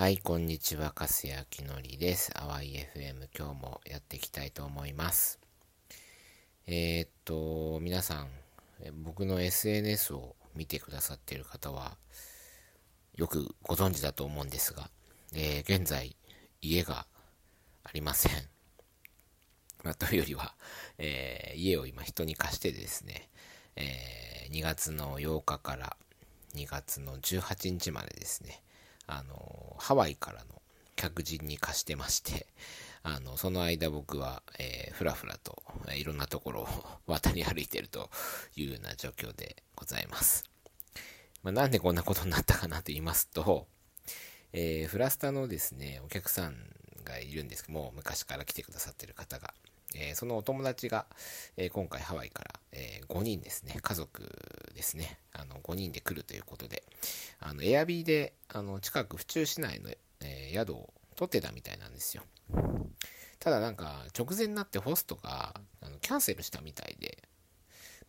はい、こんにちは、かすやきのりです。あわい FM、今日もやっていきたいと思います。えー、っと、皆さん、僕の SNS を見てくださっている方は、よくご存知だと思うんですが、えー、現在、家がありません。まあ、というよりは、えー、家を今人に貸してですね、え2月の8日から2月の18日までですね、あの、ハワイからの客人に貸してまして、あの、その間僕は、えー、ふらふらと、えー、いろんなところを 渡り歩いてるというような状況でございます。まあ、なんでこんなことになったかなと言いますと、えー、フラスタのですね、お客さんがいるんですけども、昔から来てくださってる方が、えー、そのお友達が、えー、今回ハワイから、えー、5人ですね、家族ですね、あの5人で来るということで、あのエアビーであの近く府中市内の、え宿を取ってたみたいなんですよ。ただなんか直前になってホストがあのキャンセルしたみたいで、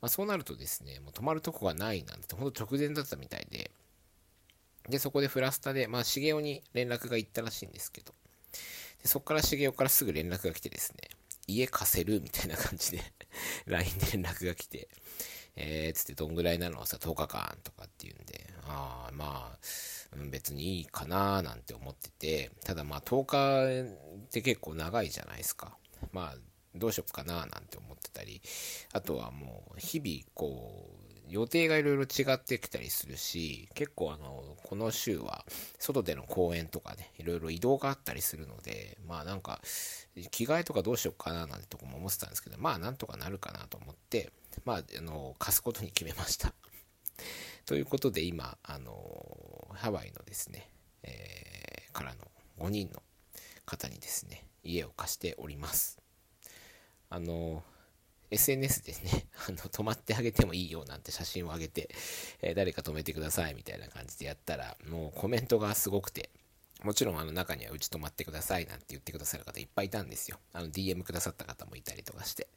まあ、そうなるとですね、もう泊まるとこがないなんて、ほんと直前だったみたいで、で、そこでフラスタで、まあ、茂雄に連絡が行ったらしいんですけど、でそこから茂雄からすぐ連絡が来てですね、家貸せるみたいな感じで LINE で連絡が来て、えー、つってどんぐらいなのさ、10日間とかっていうんで、ああ、まあ、別にいいかななんて思ってて、ただまあ10日って結構長いじゃないですか。まあ、どうしよっかななんて思ってたり、あとはもう日々こう、予定がいろいろ違ってきたりするし、結構あの、この週は外での公演とかね、いろいろ移動があったりするので、まあなんか、着替えとかどうしようかななんてとこも思ってたんですけど、まあなんとかなるかなと思って、まあ、あの、貸すことに決めました。ということで今、あの、ハワイのですね、えー、からの5人の方にですね、家を貸しております。あの、SNS ですね、あの、止まってあげてもいいよなんて写真を上げて、えー、誰か止めてくださいみたいな感じでやったら、もうコメントがすごくて、もちろんあの中にはうち止まってくださいなんて言ってくださる方いっぱいいたんですよ。あの DM くださった方もいたりとかして。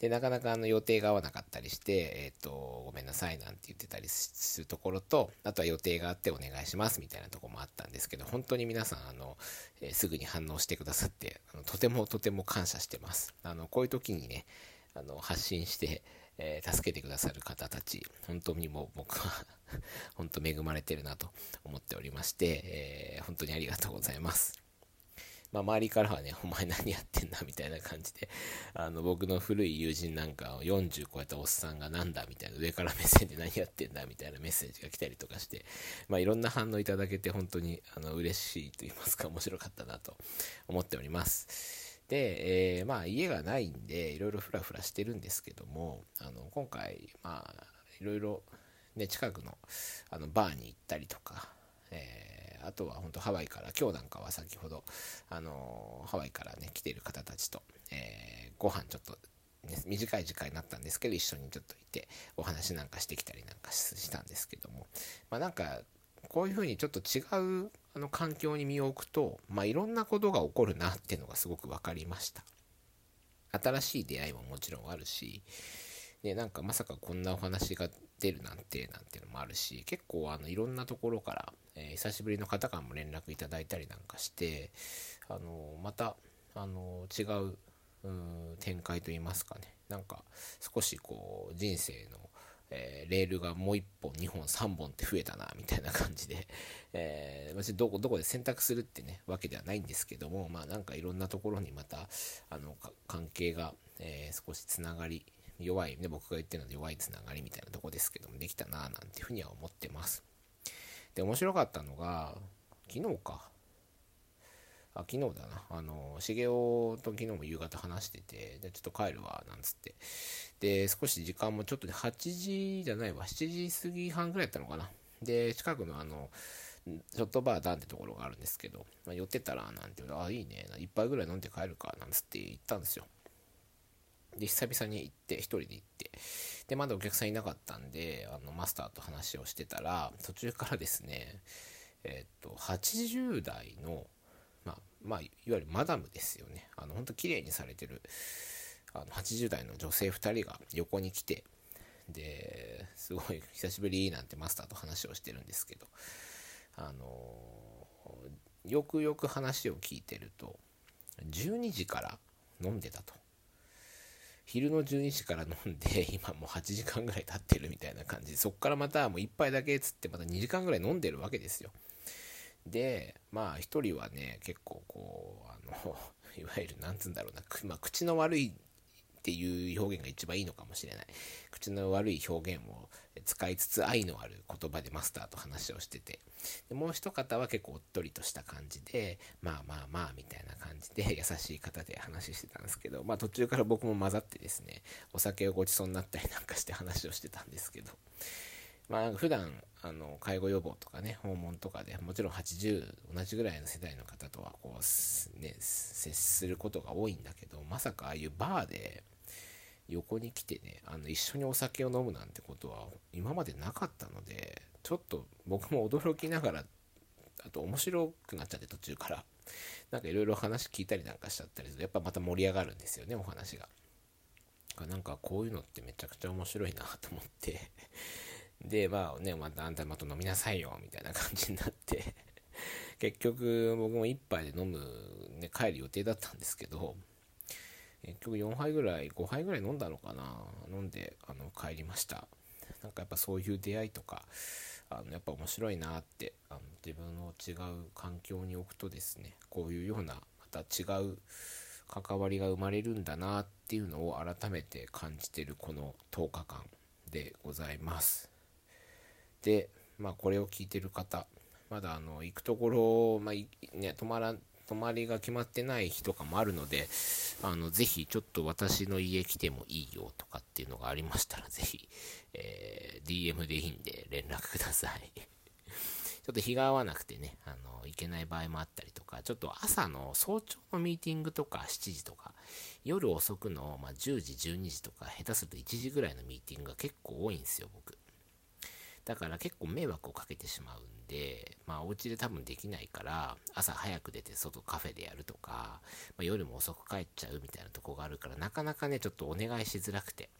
で、なかなかあの予定が合わなかったりして、えっ、ー、と、ごめんなさいなんて言ってたりするところと、あとは予定があってお願いしますみたいなとこもあったんですけど、本当に皆さん、あの、えー、すぐに反応してくださって、とてもとても感謝してます。あの、こういう時にね、あの、発信して、えー、助けてくださる方たち、本当にもう僕は 本当恵まれてるなと思っておりまして、えー、本当にありがとうございます。まあ、周りからはね、お前何やってんだみたいな感じで、あの、僕の古い友人なんかを40超えたおっさんがなんだみたいな、上から目線で何やってんだみたいなメッセージが来たりとかして、まあ、いろんな反応いただけて本当に、あの、嬉しいと言いますか、面白かったなと思っております。で、えー、まあ、家がないんで、いろいろフラフラしてるんですけども、あの、今回、まあ、いろいろ、ね、近くの、あの、バーに行ったりとか、えーあとは本当ハワイから、今日なんかは先ほど、あのハワイからね、来てる方たちと、えー、ご飯ちょっと、ね、短い時間になったんですけど、一緒にちょっといて、お話なんかしてきたりなんかしたんですけども、まあなんか、こういうふうにちょっと違うあの環境に身を置くと、まあいろんなことが起こるなっていうのがすごく分かりました。新しい出会いももちろんあるし、ね、なんかまさかこんなお話が出るなんて、なんていうのもあるし、結構あのいろんなところから、えー、久しぶりの方からも連絡いただいたりなんかして、あのまた、あの違うう展開といいますかね、なんか少しこう人生の、えー、レールがもう1本、2本、3本って増えたな、みたいな感じで、えー、どこ、どこで選択するってね、わけではないんですけども、まあなんかいろんなところにまた、あの、関係が、えー、少しつながり、弱い、ね、僕が言ってるので弱いつながりみたいなとこですけども、できたななんていうふうには思ってます。で、面白かったのが、昨日か。あ、昨日だな。あの、茂雄と昨日も夕方話してて、で、ちょっと帰るわ、なんつって。で、少し時間もちょっとで8時じゃないわ、7時過ぎ半ぐらいやったのかな。で、近くのあの、ショットバーダンってところがあるんですけど、まあ、寄ってたら、なんて言うと、あ、いいね、一杯ぐらい飲んで帰るか、なんつって言ったんですよ。で、久々に行って、一人で行って、で、まだお客さんいなかったんで、あの、マスターと話をしてたら、途中からですね、えっと、80代の、まあ、いわゆるマダムですよね。あの、本当綺麗にされてる、あの、80代の女性2人が横に来て、で、すごい久しぶりなんてマスターと話をしてるんですけど、あのよくよく話を聞いてると12時から飲んでたと。昼の12時から飲んで 今もう8時間ぐらい経ってるみたいな感じ。でそっからまたもう1杯だけっつってまた2時間ぐらい飲んでるわけですよ。でまあ1人はね結構こうあの いわゆるなんつうんだろうな、まあ、口の悪いっていう表現が一番いいのかもしれない。口の悪い表現を使いつつ愛のある言葉でマスターと話をしてて、でもう一方は結構おっとりとした感じで、まあまあまあみたいな感じで優しい方で話してたんですけど、まあ途中から僕も混ざってですね、お酒をごちそうになったりなんかして話をしてたんですけど、まあ普段あの介護予防とかね訪問とかでもちろん80同じぐらいの世代の方とはこう、ね、接することが多いんだけどまさかああいうバーで横に来てねあの一緒にお酒を飲むなんてことは今までなかったのでちょっと僕も驚きながらあと面白くなっちゃって途中から。なんかいろいろ話聞いたりなんかしちゃったりするとやっぱまた盛り上がるんですよねお話が。なんかこういうのってめちゃくちゃ面白いなと思って。で、まあね、またあんたまた飲みなさいよ、みたいな感じになって 結局僕も1杯で飲む、ね、帰る予定だったんですけど、結局4杯ぐらい、5杯ぐらい飲んだのかな、飲んであの帰りました。なんかやっぱそういう出会いとか、あのやっぱ面白いなってあの自分の違う環境に置くとですねこういうようなまた違う関わりが生まれるんだなっていうのを改めて感じてるこの10日間でございます。で、まあ、これを聞いてる方、まだあの行くところ、まあね、泊まら泊まりが決まってない日とかもあるので、あのぜひちょっと私の家来てもいいよとかっていうのがありましたら、ぜひ、えー、DM でいいんで連絡ください。ちょっと日が合わなくてね、あの、行けない場合もあったりとか、ちょっと朝の早朝のミーティングとか7時とか、夜遅くの、まあ、10時、12時とか、下手すると1時ぐらいのミーティングが結構多いんですよ、僕。だから結構迷惑をかけてしまうんで、まあお家で多分できないから、朝早く出て外カフェでやるとか、まあ、夜も遅く帰っちゃうみたいなとこがあるから、なかなかね、ちょっとお願いしづらくて。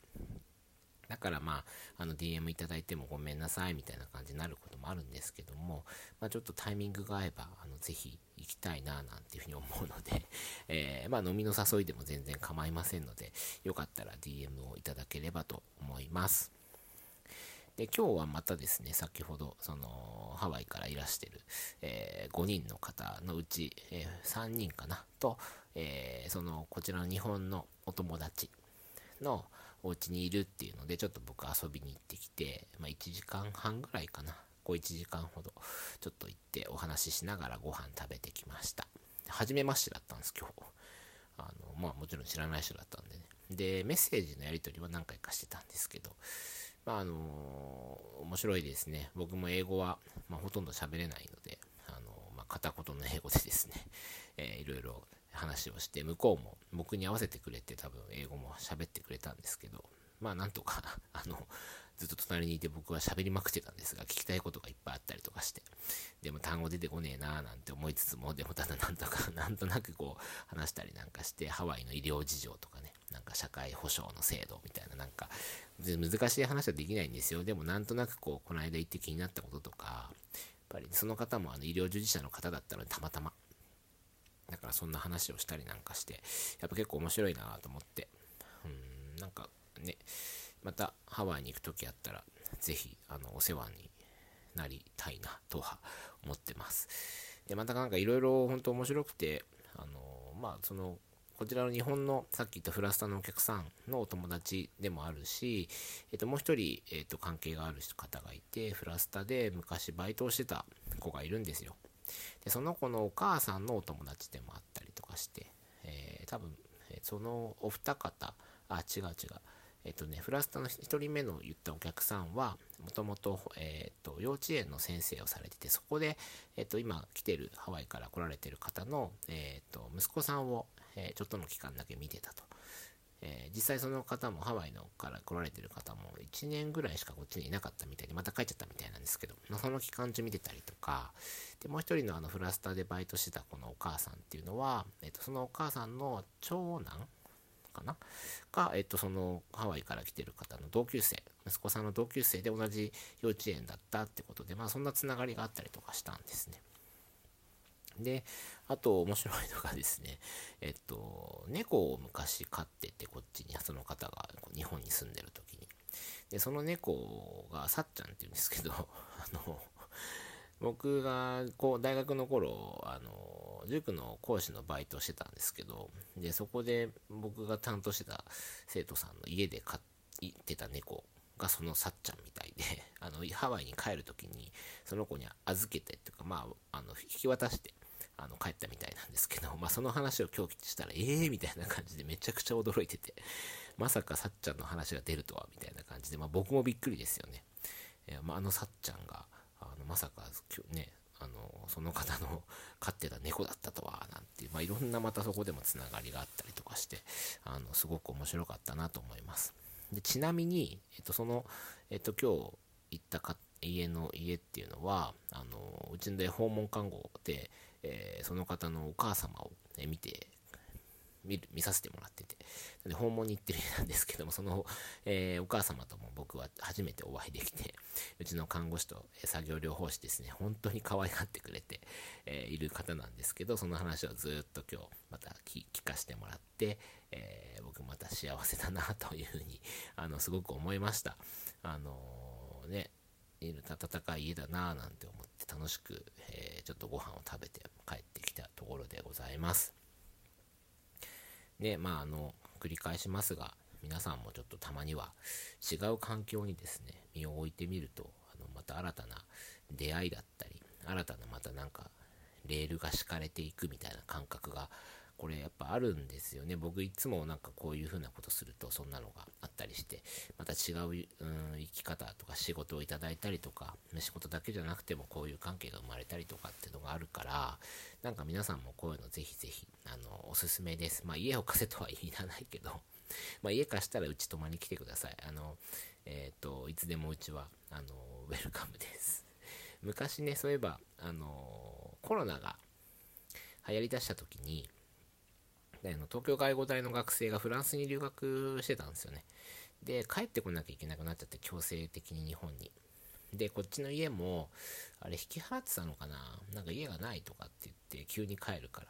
だからまあ、あの DM いただいてもごめんなさいみたいな感じになることもあるんですけども、まあ、ちょっとタイミングが合えば、あのぜひ行きたいななんていうふうに思うので、えー、まあ飲みの誘いでも全然構いませんので、よかったら DM をいただければと思います。で、今日はまたですね、先ほど、その、ハワイからいらしてる、えー、5人の方のうち、えー、3人かな、と、えー、その、こちらの日本のお友達のお家にいるっていうので、ちょっと僕遊びに行ってきて、まあ、1時間半ぐらいかな、こう1時間ほど、ちょっと行ってお話ししながらご飯食べてきました。初めましてだったんです、今日。あの、まあもちろん知らない人だったんでね。で、メッセージのやり取りは何回かしてたんですけど、まあ、あのー、面白いですね。僕も英語は、まあ、ほとんど喋れないので、あのー、まあ、片言の英語でですね、えー、いろいろ話をして、向こうも僕に合わせてくれて多分英語も喋ってくれたんですけど、まあなんとか あの、ずっと隣にいて僕は喋りまくってたんですが、聞きたいことがいっぱいあったりとかして、でも単語出てこねえなーなんて思いつつも、でもただなんとか、なんとなくこう話したりなんかして、ハワイの医療事情とかね、なんか社会保障の制度みたいななんか難しい話はできないんですよ。でもなんとなくこうこの間行って気になったこととかやっぱりその方もあの医療従事者の方だったのでたまたま。だからそんな話をしたりなんかしてやっぱ結構面白いなと思って。うんなんかねまたハワイに行く時あったら是非あのお世話になりたいなとは思ってます。でまたなんかいろいろ本当面白くてあのまあそのこちらの日本のさっき言ったフラスタのお客さんのお友達でもあるし、えっと、もう一人、えっと、関係がある方がいて、フラスタで昔バイトをしてた子がいるんですよ。で、その子のお母さんのお友達でもあったりとかして、えー、多分、そのお二方、あ、違う違う。えっとね、フラスタの1人目の言ったお客さんは、もともと、えっと、幼稚園の先生をされてて、そこで、えっと、今来てる、ハワイから来られてる方の、えっと、息子さんを、えー、ちょっとの期間だけ見てたと。えー、実際その方もハワイのから来られてる方も1年ぐらいしかこっちにいなかったみたいで、また帰っちゃったみたいなんですけど、まあ、その期間中見てたりとか、で、もう一人のあのフラスタでバイトしてたこのお母さんっていうのは、えっ、ー、と、そのお母さんの長男かな？が、えっ、と、そのハワイから来てる方の同級生、息子さんの同級生で同じ幼稚園だったってことで、まあそんなつながりがあったりとかしたんですね。で、あと面白いのがですね、えっと、猫を昔飼ってて、こっちに、その方が日本に住んでる時に。で、その猫がさっちゃんって言うんですけど、あの、僕がこう大学の頃、あの、塾の講師のバイトしてたんですけど、で、そこで僕が担当してた生徒さんの家で飼ってた猫がそのさっちゃんみたいで、あの、ハワイに帰るときに、その子に預けてっていうか、まあ、あの、引き渡して、あの、帰ったみたいなんですけど、まあ、その話を今日したら、ええー、みたいな感じでめちゃくちゃ驚いてて、まさかさっちゃんの話が出るとは、みたいな感じで、まあ、僕もびっくりですよね。えー、まあ、あのさっちゃんが、まさか、ね、あの、その方の 飼ってた猫だったとは、なんていう、まあ、いろんなまたそこでもつながりがあったりとかして、あの、すごく面白かったなと思います。でちなみに、えっと、その、えっと、今日行ったか家の家っていうのは、あの、うちで訪問看護で、えー、その方のお母様を、ね、見て、見る、見させてもらってて、で訪問に行ってる家なんですけども、その、えー、お母様とも僕は初めてお会いできて、うちの看護師と作業療法士ですね、本当に可愛がってくれて、えー、いる方なんですけど、その話をずっと今日また聞かせてもらって、えー、僕また幸せだなというふうに、あの、すごく思いました。あのね、温かい家だなぁなんて思って楽しく、えー、ちょっとご飯を食べて帰ってきたところでございます。で、まあ、あの、繰り返しますが、皆さんもちょっとたまには違う環境にですね、身を置いてみると、あの、また新たな出会いだったり、新たなまたなんか、レールが敷かれていくみたいな感覚がこれやっぱあるんですよね。僕いつもなんかこういう風なことするとそんなのがったりして、また違う、うん、生き方とか仕事をいただいたりとか、仕事だけじゃなくてもこういう関係が生まれたりとかっていうのがあるから、なんか皆さんもこういうのぜひぜひ、あの、おすすめです。まあ家を貸せとは言いらないけど、まあ家貸したらうち泊まりに来てください。あの、えっ、ー、と、いつでもうちは、あの、ウェルカムです。昔ね、そういえば、あの、コロナが流行りだした時に、であの東京外語大の学生がフランスに留学してたんですよね。で、帰ってこなきゃいけなくなっちゃって、強制的に日本に。で、こっちの家も、あれ引き払ってたのかな？なんか家がないとかって言って急に帰るから。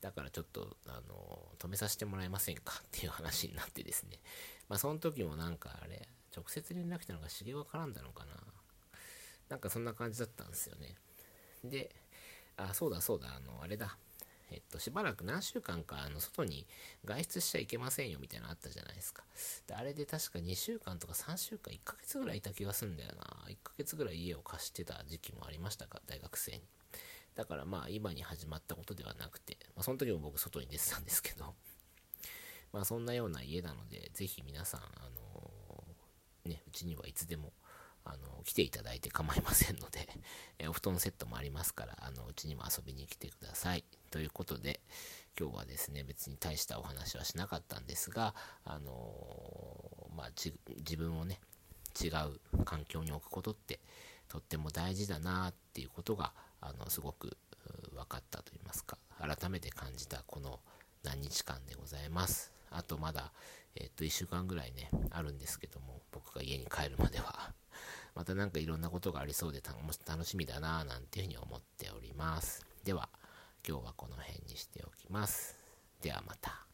だからちょっと、あの、止めさせてもらえませんか？っていう話になってですね。まあその時もなんかあれ、直接連絡したのが茂が絡んだのかな？なんかそんな感じだったんですよね。で、あ、そうだそうだ、あの、あれだ。えっと、しばらく何週間か、あの、外に外出しちゃいけませんよみたいなのあったじゃないですか。で、あれで確か2週間とか3週間、1ヶ月ぐらいいた気がするんだよな。1ヶ月ぐらい家を貸してた時期もありましたか、大学生に。だからまあ、今に始まったことではなくて、まあ、その時も僕外に出てたんですけど、まあ、そんなような家なので、ぜひ皆さん、あのー、ね、うちにはいつでも、あの、来ていただいて構いませんので、えお布団セットもありますから、あの、うちにも遊びに来てください。ということで、今日はですね、別に大したお話はしなかったんですが、あのまあ、自分をね、違う環境に置くことって、とっても大事だなっていうことが、あの、すごく分かったと言いますか、改めて感じたこの何日間でございます。あとまだ、えっと、1週間ぐらいね、あるんですけども、僕が家に帰るまでは また何かいろんなことがありそうで楽しみだなぁなんていうふうに思っております。では、今日はこの辺にしておきます。ではまた。